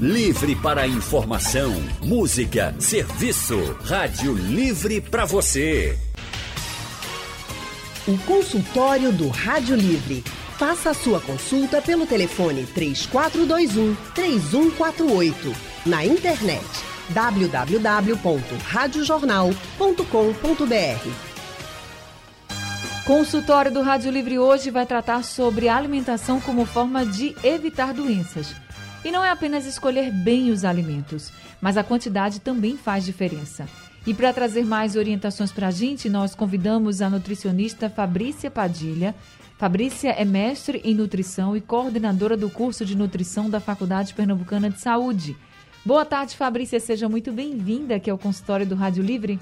Livre para informação, música, serviço. Rádio Livre para você. O consultório do Rádio Livre. Faça a sua consulta pelo telefone 3421 3148. Na internet www.radiojornal.com.br. Consultório do Rádio Livre hoje vai tratar sobre alimentação como forma de evitar doenças. E não é apenas escolher bem os alimentos, mas a quantidade também faz diferença. E para trazer mais orientações para a gente, nós convidamos a nutricionista Fabrícia Padilha. Fabrícia é mestre em nutrição e coordenadora do curso de nutrição da Faculdade Pernambucana de Saúde. Boa tarde, Fabrícia. Seja muito bem-vinda aqui ao consultório do Rádio Livre.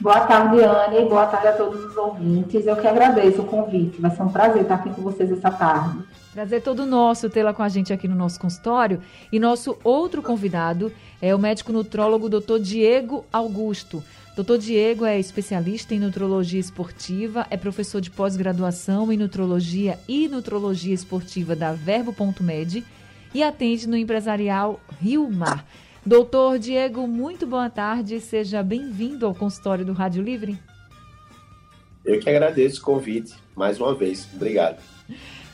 Boa tarde, Anne. Boa tarde a todos os ouvintes. Eu que agradeço o convite. Vai ser um prazer estar aqui com vocês essa tarde. Prazer todo nosso tê-la com a gente aqui no nosso consultório. E nosso outro convidado é o médico nutrólogo Dr. Diego Augusto. Dr. Diego é especialista em nutrologia esportiva, é professor de pós-graduação em nutrologia e nutrologia esportiva da Verbo.med e atende no empresarial Rio Mar. Doutor Diego, muito boa tarde. Seja bem-vindo ao consultório do Rádio Livre. Eu que agradeço o convite mais uma vez. Obrigado.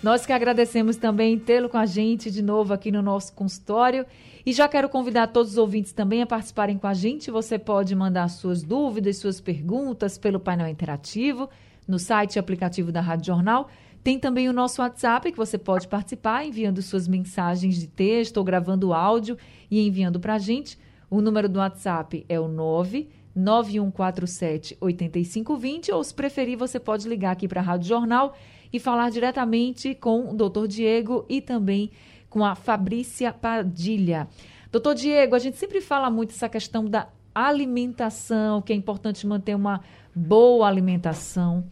Nós que agradecemos também tê-lo com a gente de novo aqui no nosso consultório. E já quero convidar todos os ouvintes também a participarem com a gente. Você pode mandar suas dúvidas, suas perguntas pelo painel interativo no site e aplicativo da Rádio Jornal. Tem também o nosso WhatsApp que você pode participar enviando suas mensagens de texto ou gravando áudio e enviando para a gente. O número do WhatsApp é o 9 9147 8520 ou se preferir você pode ligar aqui para a Rádio Jornal e falar diretamente com o doutor Diego e também com a Fabrícia Padilha. Doutor Diego, a gente sempre fala muito essa questão da alimentação, que é importante manter uma boa alimentação.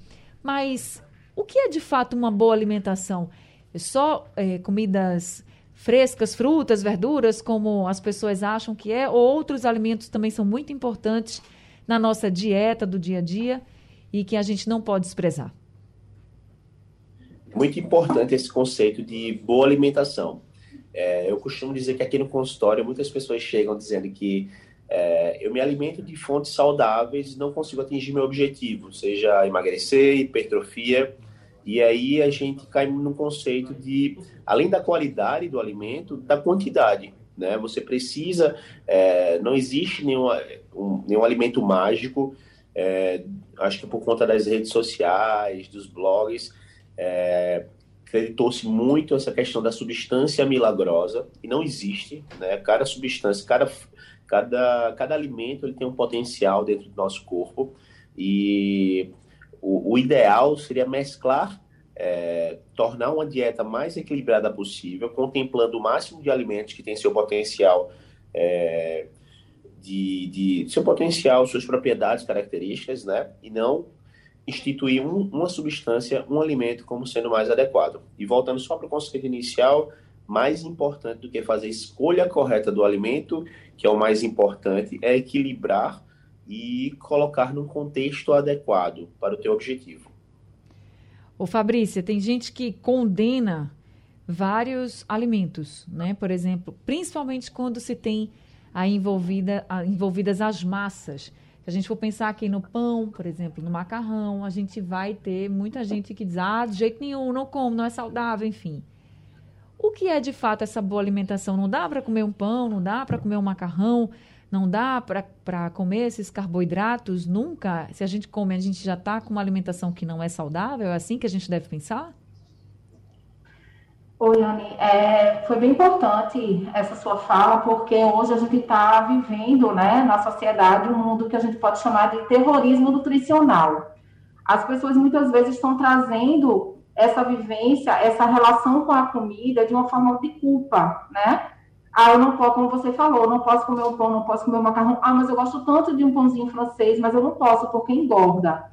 Mas o que é de fato uma boa alimentação? É só é, comidas frescas, frutas, verduras, como as pessoas acham que é, ou outros alimentos também são muito importantes na nossa dieta do dia a dia e que a gente não pode desprezar? Muito importante esse conceito de boa alimentação. É, eu costumo dizer que aqui no consultório muitas pessoas chegam dizendo que é, eu me alimento de fontes saudáveis e não consigo atingir meu objetivo, seja emagrecer, hipertrofia. E aí a gente cai no conceito de, além da qualidade do alimento, da quantidade. Né? Você precisa, é, não existe nenhum, um, nenhum alimento mágico. É, acho que por conta das redes sociais, dos blogs, é, acreditou-se muito essa questão da substância milagrosa, e não existe, né? Cada substância, cada, cada, cada alimento ele tem um potencial dentro do nosso corpo, e o, o ideal seria mesclar, é, tornar uma dieta mais equilibrada possível, contemplando o máximo de alimentos que têm seu potencial é, de, de, seu potencial, suas propriedades, características, né? E não instituir um, uma substância, um alimento como sendo mais adequado. E voltando só para o conceito inicial, mais importante do que fazer a escolha correta do alimento, que é o mais importante, é equilibrar e colocar num contexto adequado para o teu objetivo. Ô Fabrícia, tem gente que condena vários alimentos, né? Por exemplo, principalmente quando se tem aí envolvida, envolvidas as massas. Se a gente for pensar aqui no pão, por exemplo, no macarrão, a gente vai ter muita gente que diz, ah, de jeito nenhum, não como, não é saudável, enfim. O que é de fato essa boa alimentação? Não dá para comer um pão, não dá para comer um macarrão, não dá para comer esses carboidratos nunca? Se a gente come, a gente já está com uma alimentação que não é saudável? É assim que a gente deve pensar? Oi, Anne. É, foi bem importante essa sua fala, porque hoje a gente está vivendo né, na sociedade um mundo que a gente pode chamar de terrorismo nutricional. As pessoas muitas vezes estão trazendo essa vivência, essa relação com a comida de uma forma de culpa, né? Ah, eu não posso, como você falou, não posso comer um pão, não posso comer um macarrão. Ah, mas eu gosto tanto de um pãozinho francês, mas eu não posso porque engorda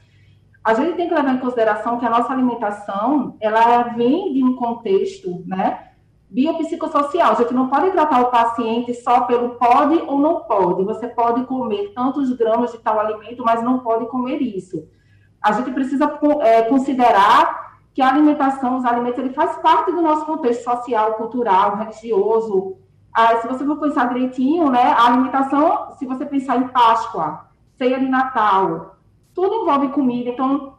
a gente tem que levar em consideração que a nossa alimentação, ela vem de um contexto, né, biopsicossocial. A gente não pode tratar o paciente só pelo pode ou não pode. Você pode comer tantos gramas de tal alimento, mas não pode comer isso. A gente precisa é, considerar que a alimentação, os alimentos, ele faz parte do nosso contexto social, cultural, religioso, Ah, se você for pensar direitinho, né, a alimentação, se você pensar em Páscoa, ceia de Natal, tudo envolve comida, então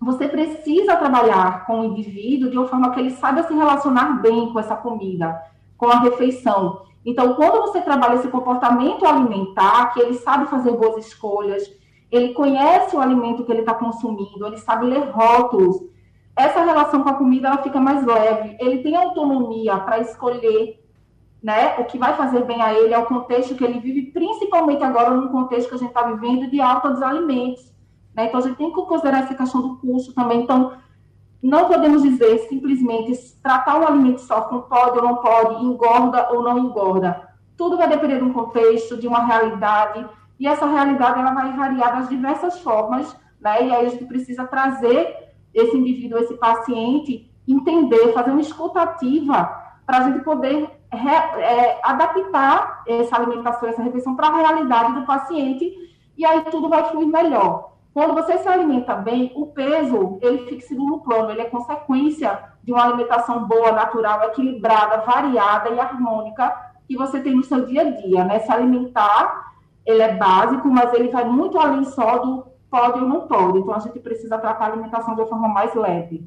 você precisa trabalhar com o indivíduo de uma forma que ele saiba se relacionar bem com essa comida, com a refeição. Então, quando você trabalha esse comportamento alimentar, que ele sabe fazer boas escolhas, ele conhece o alimento que ele está consumindo, ele sabe ler rótulos, essa relação com a comida ela fica mais leve. Ele tem autonomia para escolher né, o que vai fazer bem a ele, é o contexto que ele vive, principalmente agora no contexto que a gente está vivendo de alta dos alimentos. Né? Então, a gente tem que considerar essa questão do custo também. Então, não podemos dizer simplesmente tratar o alimento só com pode ou não pode, engorda ou não engorda. Tudo vai depender de um contexto, de uma realidade, e essa realidade ela vai variar das diversas formas, né? E aí a gente precisa trazer esse indivíduo, esse paciente, entender, fazer uma escutativa para a gente poder re, é, adaptar essa alimentação, essa refeição para a realidade do paciente, e aí tudo vai fluir melhor. Quando você se alimenta bem, o peso, ele fica em segundo plano, ele é consequência de uma alimentação boa, natural, equilibrada, variada e harmônica que você tem no seu dia a dia, né? Se alimentar, ele é básico, mas ele vai muito além só do pode ou não pode. Então, a gente precisa tratar a alimentação de uma forma mais leve.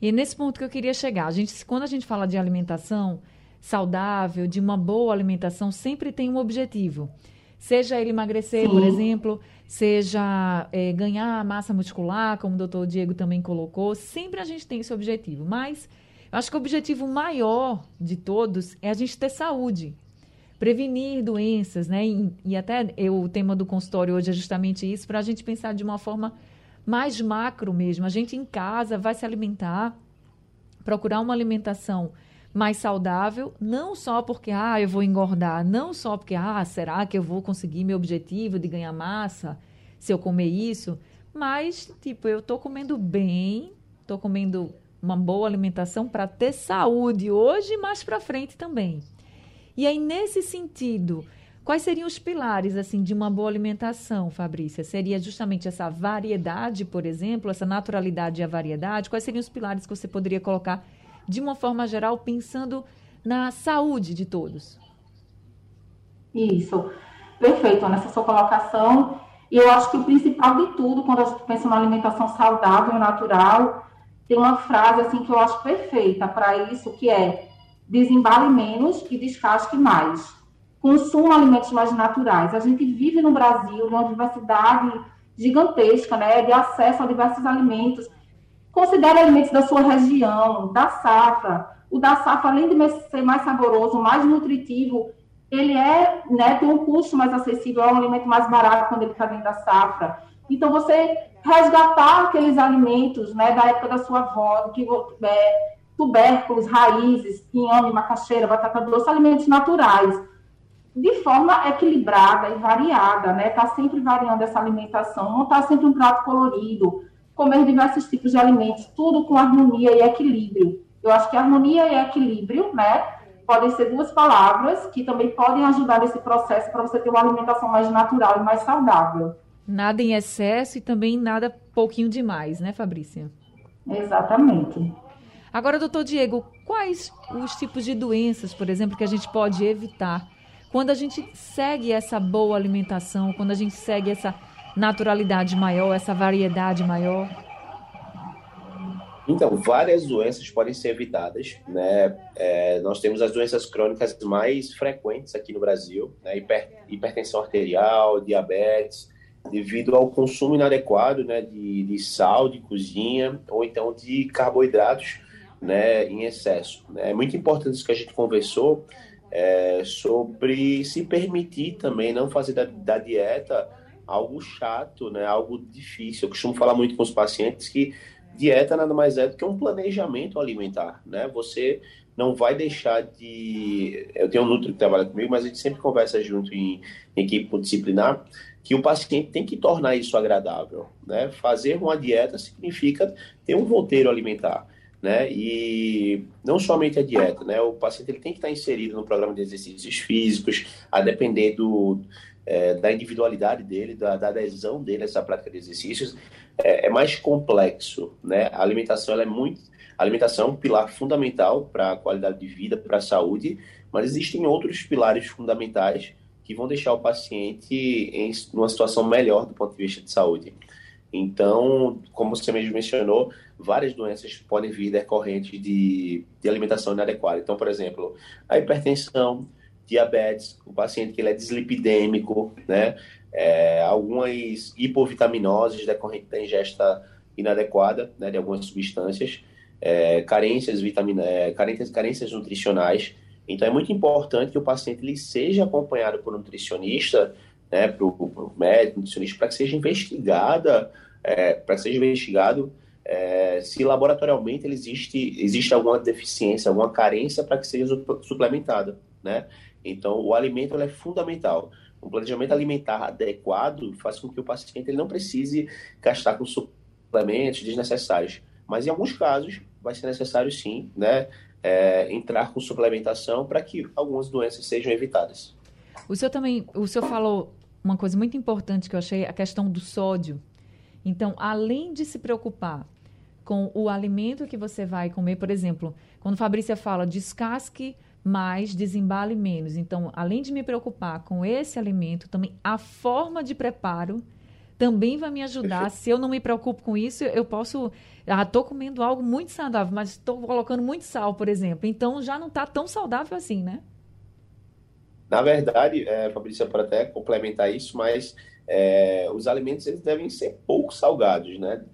E nesse ponto que eu queria chegar, a gente, quando a gente fala de alimentação saudável, de uma boa alimentação, sempre tem um objetivo. Seja ele emagrecer, Sim. por exemplo, seja é, ganhar massa muscular, como o doutor Diego também colocou, sempre a gente tem esse objetivo. Mas eu acho que o objetivo maior de todos é a gente ter saúde, prevenir doenças, né? E, e até eu, o tema do consultório hoje é justamente isso, para a gente pensar de uma forma mais macro mesmo. A gente em casa vai se alimentar, procurar uma alimentação mais saudável, não só porque, ah, eu vou engordar, não só porque, ah, será que eu vou conseguir meu objetivo de ganhar massa se eu comer isso? Mas, tipo, eu tô comendo bem, tô comendo uma boa alimentação para ter saúde hoje e mais para frente também. E aí, nesse sentido, quais seriam os pilares assim de uma boa alimentação, Fabrícia? Seria justamente essa variedade, por exemplo, essa naturalidade e a variedade? Quais seriam os pilares que você poderia colocar de uma forma geral, pensando na saúde de todos. Isso, perfeito nessa sua colocação. E eu acho que o principal de tudo, quando a gente pensa na alimentação saudável e natural, tem uma frase assim que eu acho perfeita para isso, que é desembale menos e descasque mais. Consuma alimentos mais naturais. A gente vive no Brasil numa diversidade gigantesca, né, de acesso a diversos alimentos Considere alimentos da sua região, da safra. O da safra, além de ser mais saboroso, mais nutritivo, ele é, né, tem um custo mais acessível, é um alimento mais barato quando ele está dentro da safra. Então, você resgatar aqueles alimentos, né, da época da sua avó, que, é, tubérculos, raízes, inhame, macaxeira, batata doce, alimentos naturais, de forma equilibrada e variada, né, tá sempre variando essa alimentação, não tá sempre um prato colorido, comer diversos tipos de alimentos, tudo com harmonia e equilíbrio. Eu acho que harmonia e equilíbrio, né, podem ser duas palavras que também podem ajudar nesse processo para você ter uma alimentação mais natural e mais saudável. Nada em excesso e também nada pouquinho demais, né, Fabrícia? Exatamente. Agora, doutor Diego, quais os tipos de doenças, por exemplo, que a gente pode evitar quando a gente segue essa boa alimentação, quando a gente segue essa naturalidade maior, essa variedade maior? Então, várias doenças podem ser evitadas, né? É, nós temos as doenças crônicas mais frequentes aqui no Brasil, né? Hiper, hipertensão arterial, diabetes, devido ao consumo inadequado, né? De, de sal, de cozinha, ou então de carboidratos, né? Em excesso. Né? É muito importante isso que a gente conversou é, sobre se permitir também não fazer da, da dieta algo chato, né? Algo difícil. Eu costumo falar muito com os pacientes que dieta nada mais é do que um planejamento alimentar, né? Você não vai deixar de. Eu tenho um nutri que trabalha comigo, mas a gente sempre conversa junto em, em equipe disciplinar que o paciente tem que tornar isso agradável, né? Fazer uma dieta significa ter um roteiro alimentar, né? E não somente a dieta, né? O paciente ele tem que estar inserido no programa de exercícios físicos, a depender do é, da individualidade dele, da, da, adesão dele a essa prática de exercícios, é, é, mais complexo, né? A alimentação é muito A alimentação é um pilar fundamental para a qualidade de vida, para a saúde, mas existem outros pilares fundamentais que vão deixar o paciente em uma situação melhor do ponto de vista de saúde. Então, como você mesmo mencionou, várias doenças podem vir decorrentes de, de alimentação inadequada. Então, por exemplo, a hipertensão, diabetes, o paciente que ele é dislipidêmico, né? É, algumas hipovitaminoses decorrentes da ingesta inadequada né, de algumas substâncias, é, carências, vitamina, é, carências, carências nutricionais. Então, é muito importante que o paciente ele seja acompanhado por um nutricionista né, para o médico, nutricionista, para que seja investigada, é, para que seja investigado é, se laboratorialmente existe, existe alguma deficiência, alguma carência para que seja suplementada, né? Então, o alimento é fundamental. Um planejamento alimentar adequado faz com que o paciente ele não precise gastar com suplementos desnecessários. Mas, em alguns casos, vai ser necessário, sim, né, é, entrar com suplementação para que algumas doenças sejam evitadas. O senhor também, o senhor falou uma coisa muito importante que eu achei, a questão do sódio. Então, além de se preocupar com o alimento que você vai comer, por exemplo, quando Fabrícia fala descasque mais, desembale menos. Então, além de me preocupar com esse alimento, também a forma de preparo também vai me ajudar. Perfeito. Se eu não me preocupo com isso, eu posso. Ah, estou comendo algo muito saudável, mas estou colocando muito sal, por exemplo. Então já não está tão saudável assim, né? Na verdade, é, Fabrícia, para até complementar isso, mas é, os alimentos eles devem ser pouco salgados, né?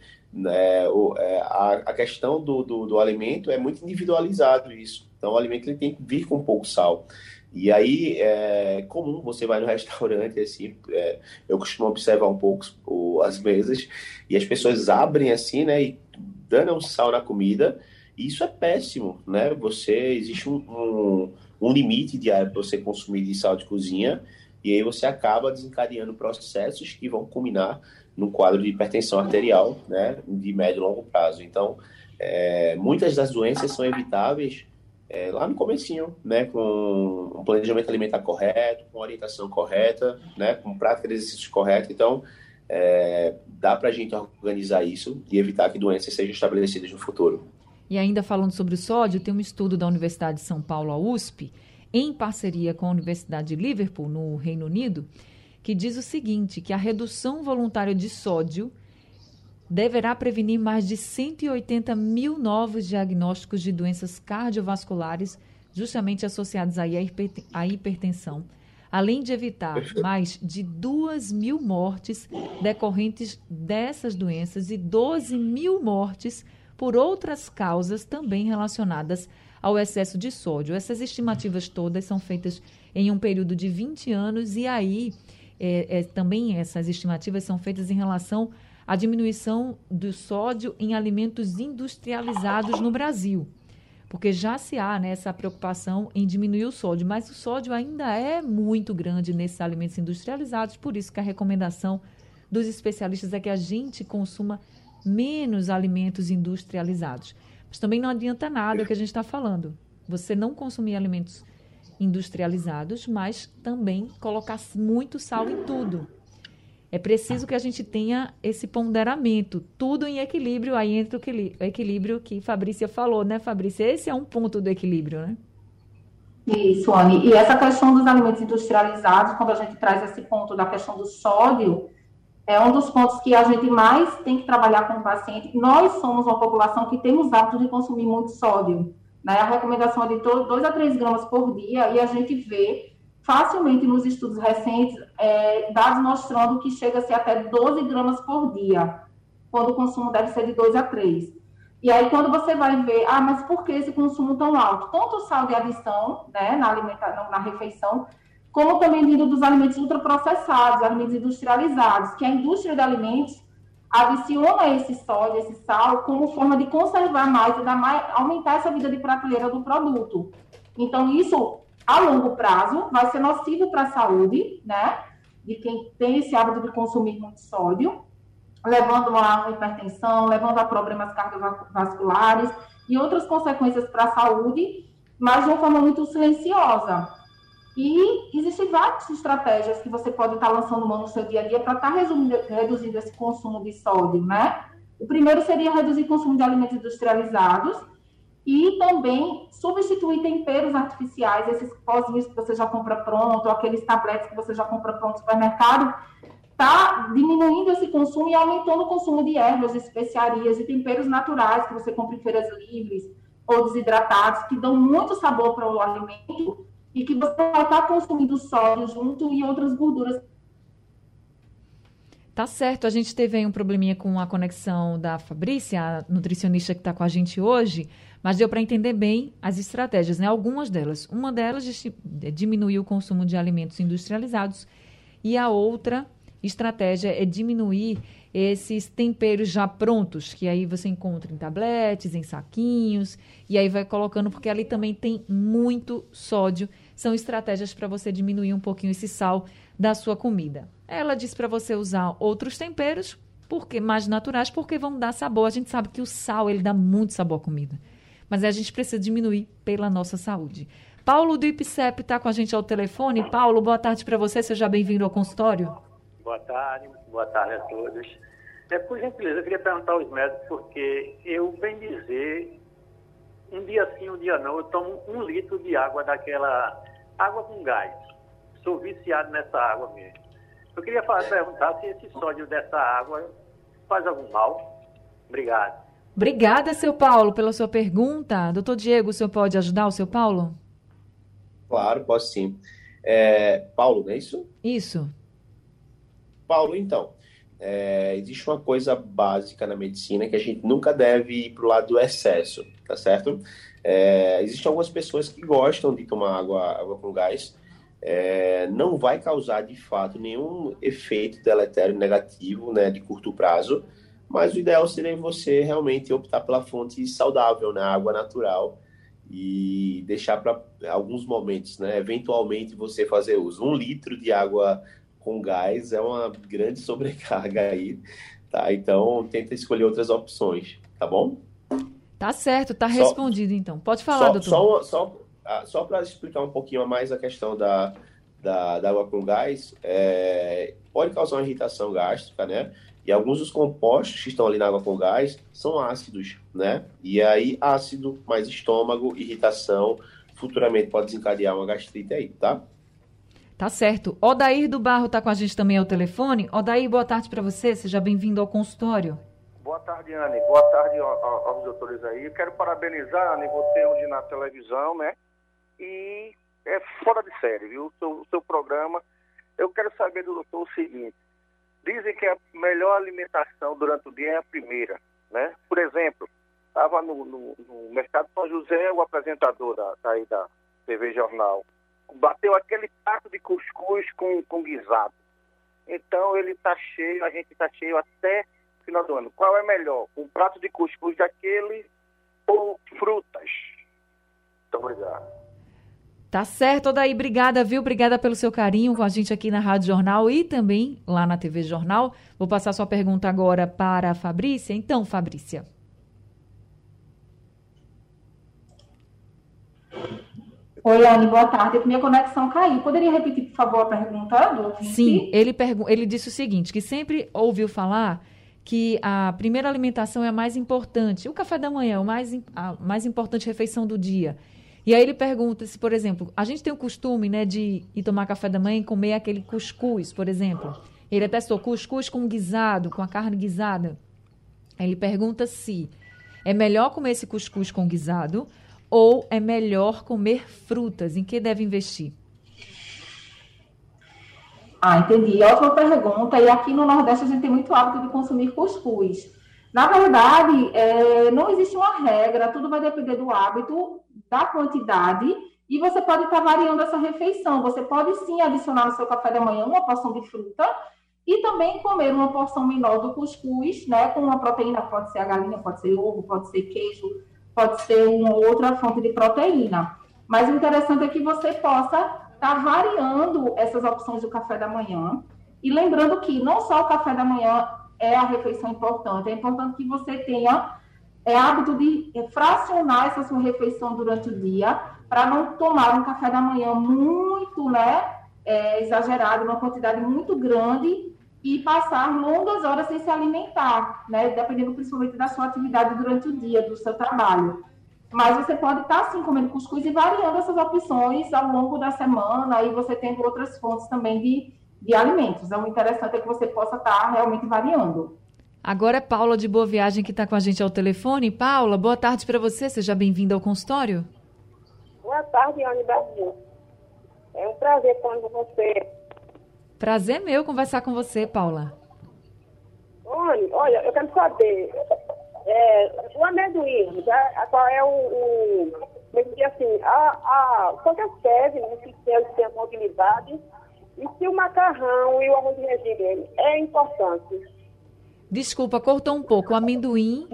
É, o, é, a, a, questão do, do, do, alimento é muito individualizado isso. Então, o alimento ele tem que vir com pouco sal. E aí é comum, você vai no restaurante, assim, é, eu costumo observar um pouco o, as mesas, e as pessoas abrem assim, né, e dando um sal na comida, e isso é péssimo, né? Você, existe um, um um limite para você consumir de sal de cozinha, e aí você acaba desencadeando processos que vão culminar num quadro de hipertensão arterial, né, de médio e longo prazo. Então, é, muitas das doenças são evitáveis é, lá no comecinho, né, com um planejamento alimentar correto, com orientação correta, né, com prática de exercícios correta. Então, é, dá para a gente organizar isso e evitar que doenças sejam estabelecidas no futuro. E ainda falando sobre o sódio, tem um estudo da Universidade de São Paulo, a USP, em parceria com a Universidade de Liverpool, no Reino Unido, que diz o seguinte, que a redução voluntária de sódio deverá prevenir mais de 180 mil novos diagnósticos de doenças cardiovasculares justamente associadas à hipertensão, além de evitar mais de 2 mil mortes decorrentes dessas doenças e 12 mil mortes por outras causas também relacionadas ao excesso de sódio. Essas estimativas todas são feitas em um período de 20 anos e aí é, é, também essas estimativas são feitas em relação à diminuição do sódio em alimentos industrializados no Brasil. Porque já se há né, essa preocupação em diminuir o sódio, mas o sódio ainda é muito grande nesses alimentos industrializados, por isso que a recomendação dos especialistas é que a gente consuma menos alimentos industrializados. Mas também não adianta nada o que a gente está falando. Você não consumir alimentos industrializados, mas também colocar muito sal em tudo. É preciso que a gente tenha esse ponderamento, tudo em equilíbrio, aí entra o equilíbrio que Fabrícia falou, né, Fabrícia? Esse é um ponto do equilíbrio, né? Isso, Anne. E essa questão dos alimentos industrializados, quando a gente traz esse ponto da questão do sódio, é um dos pontos que a gente mais tem que trabalhar com o paciente. Nós somos uma população que temos hábito de consumir muito sódio. Né? A recomendação é de 2 a 3 gramas por dia, e a gente vê facilmente nos estudos recentes é, dados mostrando que chega a ser até 12 gramas por dia, quando o consumo deve ser de 2 a 3. E aí, quando você vai ver, ah, mas por que esse consumo tão alto? Tanto o sal de adição, né, na alimentação, na refeição, como também vindo dos alimentos ultraprocessados, alimentos industrializados, que a indústria de alimentos adiciona esse sódio, esse sal, como forma de conservar mais e mais, aumentar essa vida de prateleira do produto. Então, isso, a longo prazo, vai ser nocivo para a saúde, né? De quem tem esse hábito de consumir muito sódio, levando a hipertensão, levando a problemas cardiovasculares e outras consequências para a saúde, mas de uma forma muito silenciosa. E existem várias estratégias que você pode estar lançando mão no seu dia a dia para estar resumindo, reduzindo esse consumo de sódio, né? O primeiro seria reduzir o consumo de alimentos industrializados, e também substituir temperos artificiais, esses pozinhos que você já compra pronto, aqueles tabletes que você já compra pronto no supermercado, está diminuindo esse consumo e aumentando o consumo de ervas, especiarias e temperos naturais que você compra em feiras livres ou desidratados, que dão muito sabor para o alimento e que você estar consumindo sódio junto e outras gorduras. Tá certo, a gente teve aí um probleminha com a conexão da Fabrícia, a nutricionista que está com a gente hoje, mas deu para entender bem as estratégias, né? Algumas delas. Uma delas é diminuir o consumo de alimentos industrializados e a outra estratégia é diminuir esses temperos já prontos, que aí você encontra em tabletes, em saquinhos, e aí vai colocando, porque ali também tem muito sódio. São estratégias para você diminuir um pouquinho esse sal da sua comida. Ela diz para você usar outros temperos, porque mais naturais, porque vão dar sabor. A gente sabe que o sal ele dá muito sabor à comida, mas a gente precisa diminuir pela nossa saúde. Paulo do IPCEP está com a gente ao telefone. Paulo, boa tarde para você. Seja bem-vindo ao consultório. Boa tarde, boa tarde a todos. É, por gentileza, eu queria perguntar aos médicos, porque eu, bem dizer, um dia sim, um dia não, eu tomo um litro de água daquela água com gás. Sou viciado nessa água mesmo. Eu queria falar, perguntar se esse sódio dessa água faz algum mal. Obrigado. Obrigada, seu Paulo, pela sua pergunta. Doutor Diego, o senhor pode ajudar o seu Paulo? Claro, posso sim. É, Paulo, não é isso? Isso. Paulo, então, é, existe uma coisa básica na medicina que a gente nunca deve ir para o lado do excesso, tá certo? É, existem algumas pessoas que gostam de tomar água, água com gás, é, não vai causar de fato nenhum efeito deletério negativo, né, de curto prazo, mas o ideal seria você realmente optar pela fonte saudável, né, água natural, e deixar para alguns momentos, né, eventualmente você fazer uso. Um litro de água com gás é uma grande sobrecarga aí, tá? Então, tenta escolher outras opções, tá bom? Tá certo, tá respondido só, então. Pode falar, só, doutor. Só, só, ah, só para explicar um pouquinho mais a questão da, da, da água com gás, é, pode causar uma irritação gástrica, né? E alguns dos compostos que estão ali na água com gás são ácidos, né? E aí, ácido mais estômago, irritação, futuramente pode desencadear uma gastrite aí, tá? Tá certo. Odair do Barro está com a gente também ao telefone. Odair, boa tarde para você. Seja bem-vindo ao consultório. Boa tarde, Anne. Boa tarde aos doutores aí. Eu quero parabenizar, Anne, você hoje na televisão, né? E é fora de série, viu? O seu, o seu programa. Eu quero saber do doutor o seguinte. Dizem que a melhor alimentação durante o dia é a primeira, né? Por exemplo, estava no, no, no Mercado São José, o apresentador da, da TV Jornal, bateu aquele prato de cuscuz com, com guisado. Então ele está cheio, a gente está cheio até final do ano. Qual é melhor? Um prato de cuscuz daquele ou frutas? Muito obrigado. Tá certo, Odaí. Obrigada, viu? Obrigada pelo seu carinho com a gente aqui na Rádio Jornal e também lá na TV Jornal. Vou passar sua pergunta agora para a Fabrícia. Então, Fabrícia. Oi, Anne, boa tarde. Minha conexão caiu. Poderia repetir, por favor, a pergunta Sim, ele, ele disse o seguinte, que sempre ouviu falar que a primeira alimentação é a mais importante. O café da manhã é o mais, a mais importante refeição do dia. E aí ele pergunta se, por exemplo, a gente tem o costume né, de ir tomar café da manhã e comer aquele cuscuz, por exemplo. Ele testou cuscuz com guisado, com a carne guisada. Ele pergunta se é melhor comer esse cuscuz com guisado ou é melhor comer frutas? Em que deve investir? Ah, entendi. Ótima pergunta. E aqui no Nordeste a gente tem muito hábito de consumir cuscuz. Na verdade, é, não existe uma regra, tudo vai depender do hábito, da quantidade, e você pode estar variando essa refeição. Você pode sim adicionar no seu café da manhã uma porção de fruta e também comer uma porção menor do cuscuz, né, com uma proteína, pode ser a galinha, pode ser ovo, pode ser queijo, pode ser uma outra fonte de proteína. Mas o interessante é que você possa estar tá variando essas opções do café da manhã. E lembrando que não só o café da manhã é a refeição importante, é importante que você tenha é, hábito de fracionar essa sua refeição durante o dia, para não tomar um café da manhã muito né, é, exagerado, uma quantidade muito grande e passar longas horas sem se alimentar, né? Dependendo principalmente da sua atividade durante o dia, do seu trabalho. Mas você pode estar, sim, comendo cuscuz e variando essas opções ao longo da semana, aí você tem outras fontes também de, de alimentos. Então, o interessante é que você possa estar realmente variando. Agora é Paula de Boa Viagem que está com a gente ao telefone. Paula, boa tarde para você. Seja bem-vinda ao consultório. Boa tarde, Anne Brasil. É um prazer falar com você. Prazer meu conversar com você, Paula. Olha, olha, eu quero saber, é, o amendoim, já, qual é o, o que assim, a, a, quantas serve, né, se tem a mobilidade, e se o macarrão e o arroz de é importante. Desculpa, cortou um pouco. O amendoim.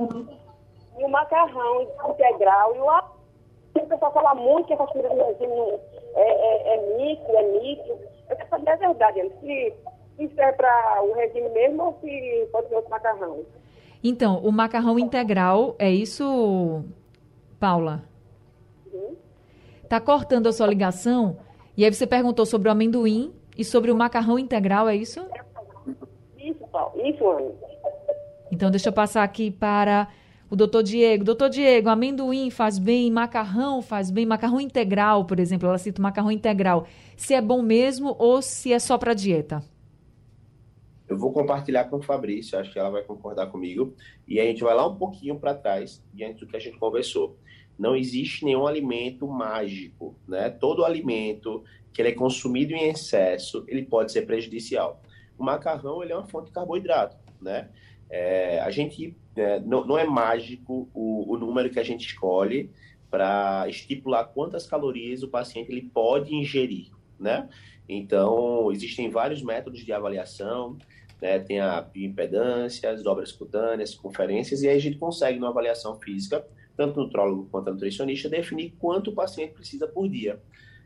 E o macarrão integral e o arroz. O pessoal fala muito que essa comida regime é, é, é mito, é mito. Eu quero saber a verdade, se isso é para o regime mesmo ou se pode ser outro macarrão? Então, o macarrão integral, é isso, Paula? Uhum. Tá cortando a sua ligação? E aí você perguntou sobre o amendoim e sobre o macarrão integral, é isso? Isso, Paulo. Isso, Ana. Então, deixa eu passar aqui para o doutor Diego. Doutor Diego, amendoim faz bem, macarrão faz bem, macarrão integral, por exemplo, ela cita macarrão integral. Se é bom mesmo ou se é só para dieta? Eu vou compartilhar com o Fabrício, acho que ela vai concordar comigo, e a gente vai lá um pouquinho para trás, diante do que a gente conversou. Não existe nenhum alimento mágico, né? Todo alimento que ele é consumido em excesso, ele pode ser prejudicial. O macarrão, ele é uma fonte de carboidrato, né? É, a gente, é, não, não, é mágico o, o número que a gente escolhe para estipular quantas calorias o paciente ele pode ingerir, né? Então, existem vários métodos de avaliação, né? Tem a bioimpedância, as dobras cutâneas, conferências, e aí a gente consegue, numa avaliação física, tanto o nutrólogo quanto a nutricionista, definir quanto o paciente precisa por dia.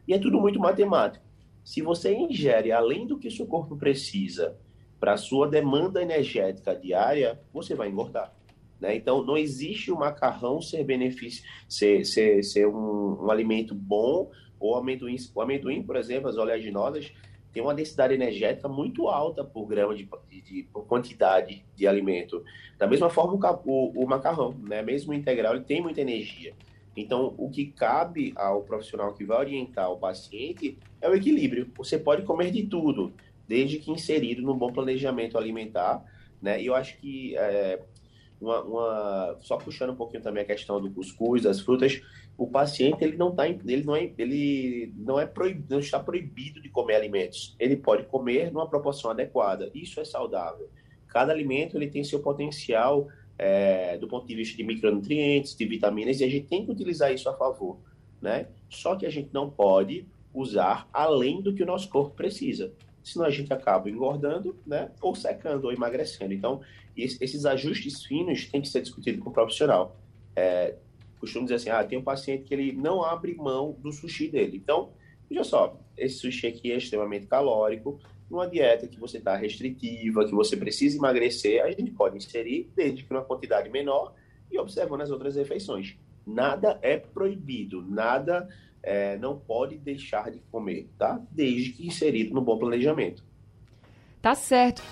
E é tudo muito matemático. Se você ingere além do que o seu corpo precisa para a sua demanda energética diária, você vai engordar. Né? Então, não existe o macarrão ser benefício, ser, ser, ser um, um alimento bom, ou amendoim, o amendoim, por exemplo, as oleaginosas, tem uma densidade energética muito alta por grama de, de, de por quantidade de alimento. Da mesma forma o, o, macarrão, né? Mesmo integral, ele tem muita energia. Então, o que cabe ao profissional que vai orientar o paciente é o equilíbrio. Você pode comer de tudo, desde que inserido num bom planejamento alimentar, né? E eu acho que é, uma, uma, só puxando um pouquinho também a questão do cuscuz, das frutas, o paciente ele não tá, ele não é, ele não é proibido, não está proibido de comer alimentos. Ele pode comer numa proporção adequada. Isso é saudável. Cada alimento ele tem seu potencial é, do ponto de vista de micronutrientes, de vitaminas e a gente tem que utilizar isso a favor, né? Só que a gente não pode usar além do que o nosso corpo precisa. Senão a gente acaba engordando, né? Ou secando ou emagrecendo. Então, esses ajustes finos têm que ser discutidos com o profissional. É, costumo dizer assim, ah, tem um paciente que ele não abre mão do sushi dele. Então, veja só, esse sushi aqui é extremamente calórico, numa dieta que você está restritiva, que você precisa emagrecer, a gente pode inserir, desde que numa quantidade menor, e observando as outras refeições. Nada é proibido, nada é, não pode deixar de comer, tá? Desde que inserido no bom planejamento. Tá certo.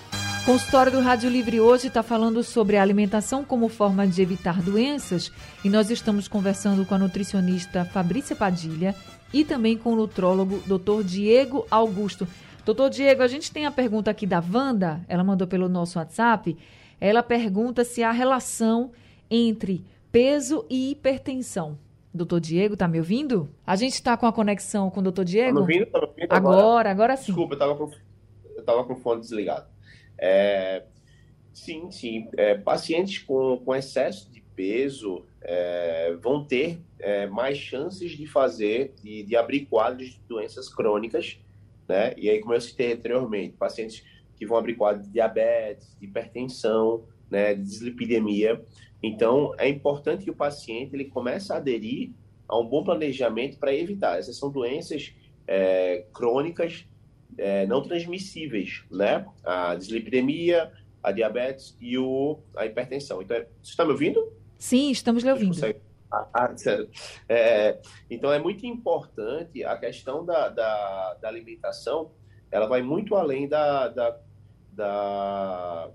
Consultório do Rádio Livre hoje está falando sobre a alimentação como forma de evitar doenças e nós estamos conversando com a nutricionista Fabrícia Padilha e também com o nutrólogo Dr. Diego Augusto. Doutor Diego, a gente tem a pergunta aqui da Wanda, ela mandou pelo nosso WhatsApp. Ela pergunta se há relação entre peso e hipertensão. Doutor Diego, tá me ouvindo? A gente está com a conexão com o doutor Diego? Tá me ouvindo? Tá me ouvindo agora, agora, agora sim. Desculpa, eu estava com, eu tava com o fone desligado. É, sim, sim. É, pacientes com, com excesso de peso é, vão ter é, mais chances de fazer, de, de abrir quadros de doenças crônicas, né? E aí, como eu citei anteriormente, pacientes que vão abrir quadros de diabetes, de hipertensão, né, de dislipidemia. Então, é importante que o paciente ele comece a aderir a um bom planejamento para evitar. Essas são doenças é, crônicas é, não transmissíveis, né? A dislipidemia, a diabetes e o, a hipertensão. Então, é, você está me ouvindo? Sim, estamos lhe ouvindo. Ah, ah é, então, é muito importante a questão da, da, da, alimentação, ela vai muito além da, da, da,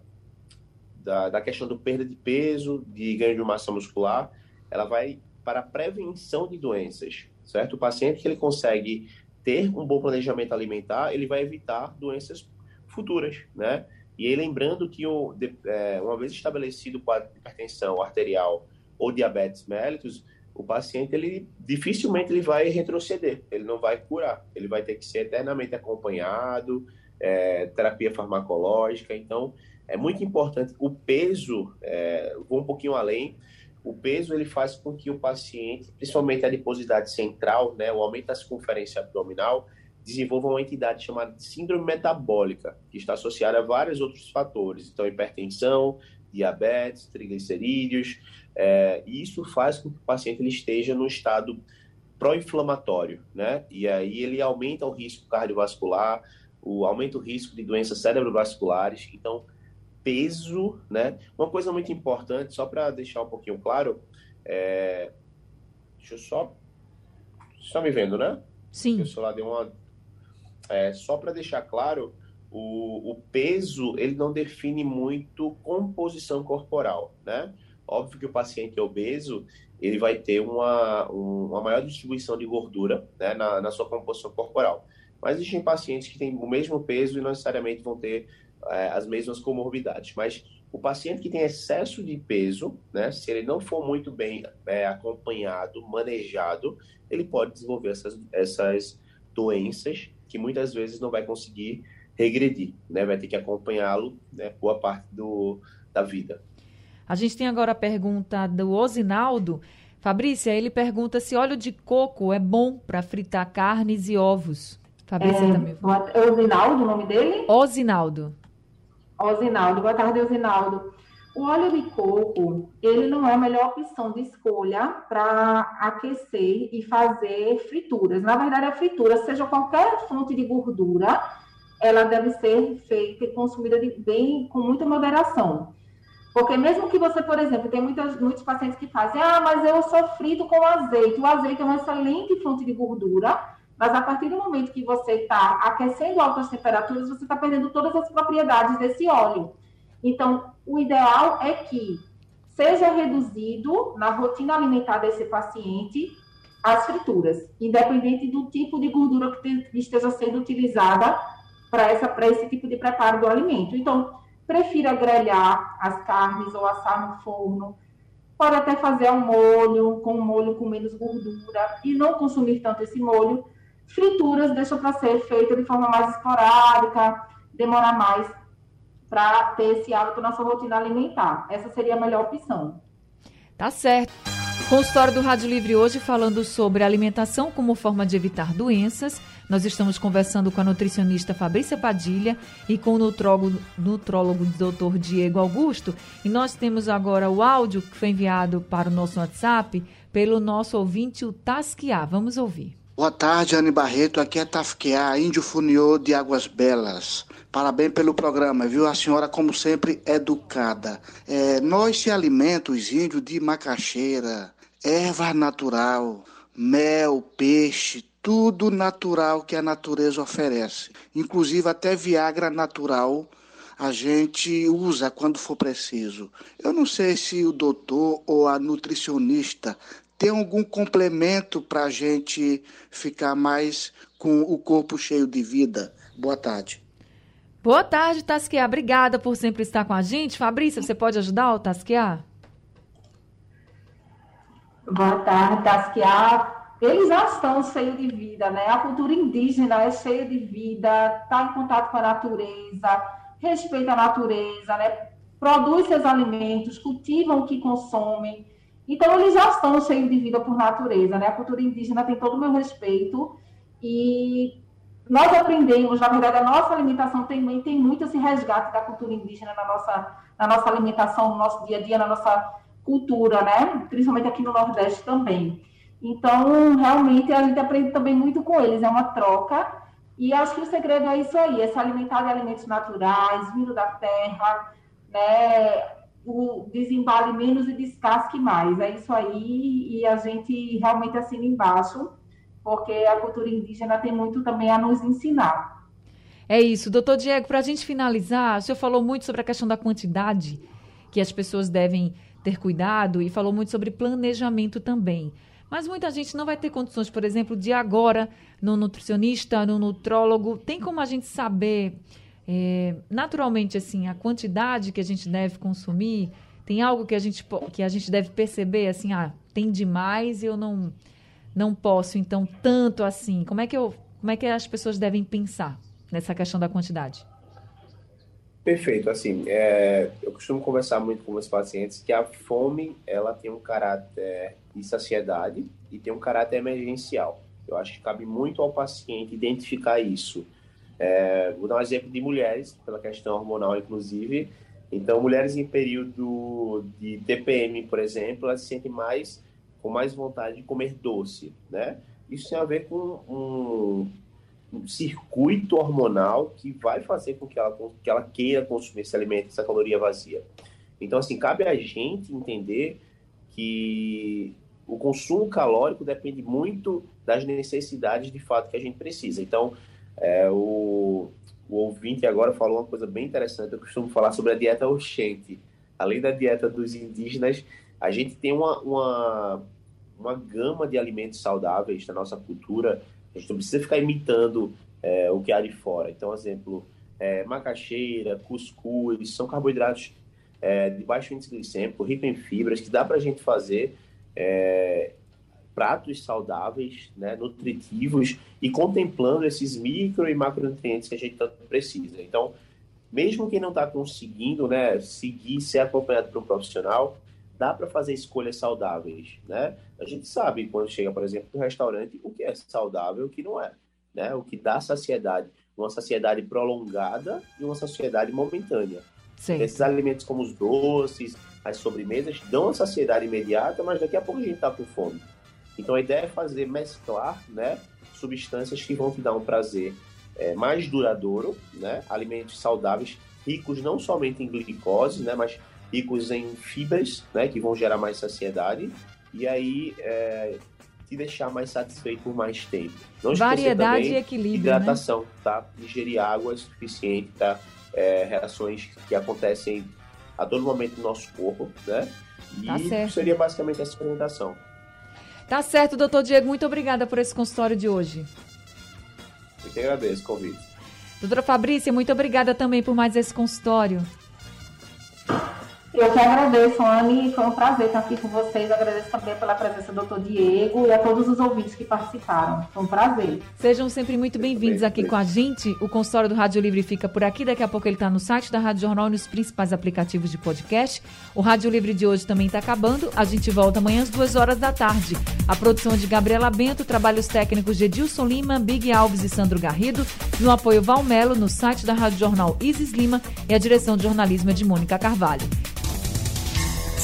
da, da questão do perda de peso, de ganho de massa muscular, ela vai para a prevenção de doenças, certo? O paciente que ele consegue ter um bom planejamento alimentar, ele vai evitar doenças futuras, né? E aí, lembrando que o, de, é, uma vez estabelecido o quadro de hipertensão arterial ou diabetes mellitus, o paciente ele dificilmente ele vai retroceder, ele não vai curar, ele vai ter que ser eternamente acompanhado, é, terapia farmacológica. Então, é muito importante. O peso, é, vou um pouquinho além. O peso ele faz com que o paciente, principalmente a adiposidade central, né, o aumento da circunferência abdominal, desenvolva uma entidade chamada síndrome metabólica, que está associada a vários outros fatores. Então, hipertensão, diabetes, triglicerídeos, é, e isso faz com que o paciente ele esteja no estado pró-inflamatório, né? E aí ele aumenta o risco cardiovascular, o aumenta o risco de doenças cerebrovasculares. Então, peso, né? Uma coisa muito importante, só para deixar um pouquinho claro, é... deixa eu só, está me vendo, né? Sim. O celular deu uma, é, só para deixar claro, o, o peso ele não define muito composição corporal, né? Óbvio que o paciente obeso ele vai ter uma, uma maior distribuição de gordura né, na, na sua composição corporal. Mas existem pacientes que têm o mesmo peso e não necessariamente vão ter é, as mesmas comorbidades. Mas o paciente que tem excesso de peso, né, se ele não for muito bem é, acompanhado, manejado, ele pode desenvolver essas, essas doenças que muitas vezes não vai conseguir regredir, né? Vai ter que acompanhá-lo, né, boa parte do, da vida. A gente tem agora a pergunta do Osinaldo. Fabrícia, ele pergunta se óleo de coco é bom para fritar carnes e ovos. Fabrícia é, também. Osinaldo o nome dele? Osinaldo. Osinaldo, boa tarde, Osinaldo. O óleo de coco, ele não é a melhor opção de escolha para aquecer e fazer frituras. Na verdade, a fritura, seja qualquer fonte de gordura, ela deve ser feita e consumida de bem, com muita moderação. Porque mesmo que você, por exemplo, tem muitas, muitos pacientes que fazem, ah, mas eu sou frito com azeite. O azeite é uma excelente fonte de gordura, mas a partir do momento que você está aquecendo altas temperaturas, você está perdendo todas as propriedades desse óleo. Então, o ideal é que seja reduzido na rotina alimentar desse paciente as frituras, independente do tipo de gordura que esteja sendo utilizada para esse tipo de preparo do alimento. Então, prefira grelhar as carnes ou assar no forno. Pode até fazer um molho, com um molho com menos gordura e não consumir tanto esse molho. Frituras deixa para ser feita de forma mais esporádica, demora mais para ter esse hábito na sua rotina alimentar. Essa seria a melhor opção. Tá certo. Consultório do Rádio Livre hoje falando sobre alimentação como forma de evitar doenças. Nós estamos conversando com a nutricionista Fabrícia Padilha e com o nutrólogo, nutrólogo Dr. Diego Augusto. E nós temos agora o áudio que foi enviado para o nosso WhatsApp pelo nosso ouvinte, o Tasquiá. Vamos ouvir. Boa tarde, Anne Barreto. Aqui é Tafqueá, Índio Funiô de Águas Belas. Parabéns pelo programa, viu? A senhora, como sempre, educada. É, nós se alimentamos, índios, de macaxeira, erva natural, mel, peixe, tudo natural que a natureza oferece. Inclusive até Viagra natural a gente usa quando for preciso. Eu não sei se o doutor ou a nutricionista tem algum complemento para a gente ficar mais com o corpo cheio de vida? Boa tarde. Boa tarde, Tasquear. Obrigada por sempre estar com a gente. Fabrícia, você pode ajudar o Tasquear? Boa tarde, Tasquear. Eles já estão cheios de vida, né? A cultura indígena é cheia de vida, está em contato com a natureza, respeita a natureza, né? Produz seus alimentos, cultivam o que consomem. Então, eles já estão cheios de vida por natureza, né? A cultura indígena tem todo o meu respeito e nós aprendemos, na verdade, a nossa alimentação também tem muito esse resgate da cultura indígena na nossa, na nossa alimentação, no nosso dia a dia, na nossa cultura, né? Principalmente aqui no Nordeste também. Então, realmente, a gente aprende também muito com eles, é uma troca. E acho que o segredo é isso aí, é se alimentar de alimentos naturais, vindo da terra, né? O desembale menos e descasque mais. É isso aí, e a gente realmente assina embaixo, porque a cultura indígena tem muito também a nos ensinar. É isso. Doutor Diego, para a gente finalizar, o senhor falou muito sobre a questão da quantidade que as pessoas devem ter cuidado e falou muito sobre planejamento também. Mas muita gente não vai ter condições, por exemplo, de agora no nutricionista, no nutrólogo. Tem como a gente saber é, naturalmente assim a quantidade que a gente deve consumir? Tem algo que a gente que a gente deve perceber assim, ah, tem demais e eu não não posso então tanto assim. Como é que eu como é que as pessoas devem pensar nessa questão da quantidade? Perfeito. Assim, é, eu costumo conversar muito com meus pacientes que a fome ela tem um caráter de saciedade e tem um caráter emergencial. Eu acho que cabe muito ao paciente identificar isso. É, vou dar um exemplo de mulheres, pela questão hormonal, inclusive. Então, mulheres em período de TPM, por exemplo, elas se sentem mais com mais vontade de comer doce, né? Isso tem a ver com um, um circuito hormonal que vai fazer com que ela, que ela queira consumir esse alimento, essa caloria vazia. Então, assim, cabe a gente entender que o consumo calórico depende muito das necessidades de fato que a gente precisa. Então, é, o, o ouvinte agora falou uma coisa bem interessante. Eu costumo falar sobre a dieta Oxente. Além da dieta dos indígenas, a gente tem uma, uma, uma gama de alimentos saudáveis na nossa cultura a gente não precisa ficar imitando é, o que há de fora. Então, exemplo, é, macaxeira, cuscuz, são carboidratos é, de baixo índice glicêmico, rico em fibras, que dá para a gente fazer é, pratos saudáveis, né, nutritivos e contemplando esses micro e macronutrientes que a gente tanto precisa. Então, mesmo quem não está conseguindo né, seguir, ser acompanhado por um profissional, dá para fazer escolhas saudáveis, né? A gente sabe quando chega, por exemplo, no restaurante, o que é saudável e o que não é, né? O que dá saciedade, uma saciedade prolongada e uma saciedade momentânea. Sim. Esses alimentos como os doces, as sobremesas, dão a saciedade imediata, mas daqui a pouco a gente está com fome. Então a ideia é fazer mesclar, né, substâncias que vão te dar um prazer é, mais duradouro, né? Alimentos saudáveis, ricos não somente em glicose, né, mas ricos em fibras, né, que vão gerar mais saciedade, e aí é, te deixar mais satisfeito por mais tempo. Não Variedade e equilíbrio, né? Hidratação, né? tá? Ingerir água suficiente, tá? É, reações que acontecem a todo momento no nosso corpo, né? E tá seria basicamente essa orientação. Tá certo, doutor Diego. Muito obrigada por esse consultório de hoje. Eu que agradeço o convite. Doutora Fabrícia, muito obrigada também por mais esse consultório. Eu que agradeço, Anne, foi um prazer estar aqui com vocês. Agradeço também pela presença do doutor Diego e a todos os ouvintes que participaram. Foi um prazer. Sejam sempre muito bem-vindos aqui com a gente. O consultório do Rádio Livre fica por aqui. Daqui a pouco ele está no site da Rádio Jornal e nos principais aplicativos de podcast. O Rádio Livre de hoje também está acabando. A gente volta amanhã às duas horas da tarde. A produção é de Gabriela Bento, trabalhos técnicos de Edilson Lima, Big Alves e Sandro Garrido. No apoio Valmelo, no site da Rádio Jornal Isis Lima e a direção de jornalismo é de Mônica Carvalho.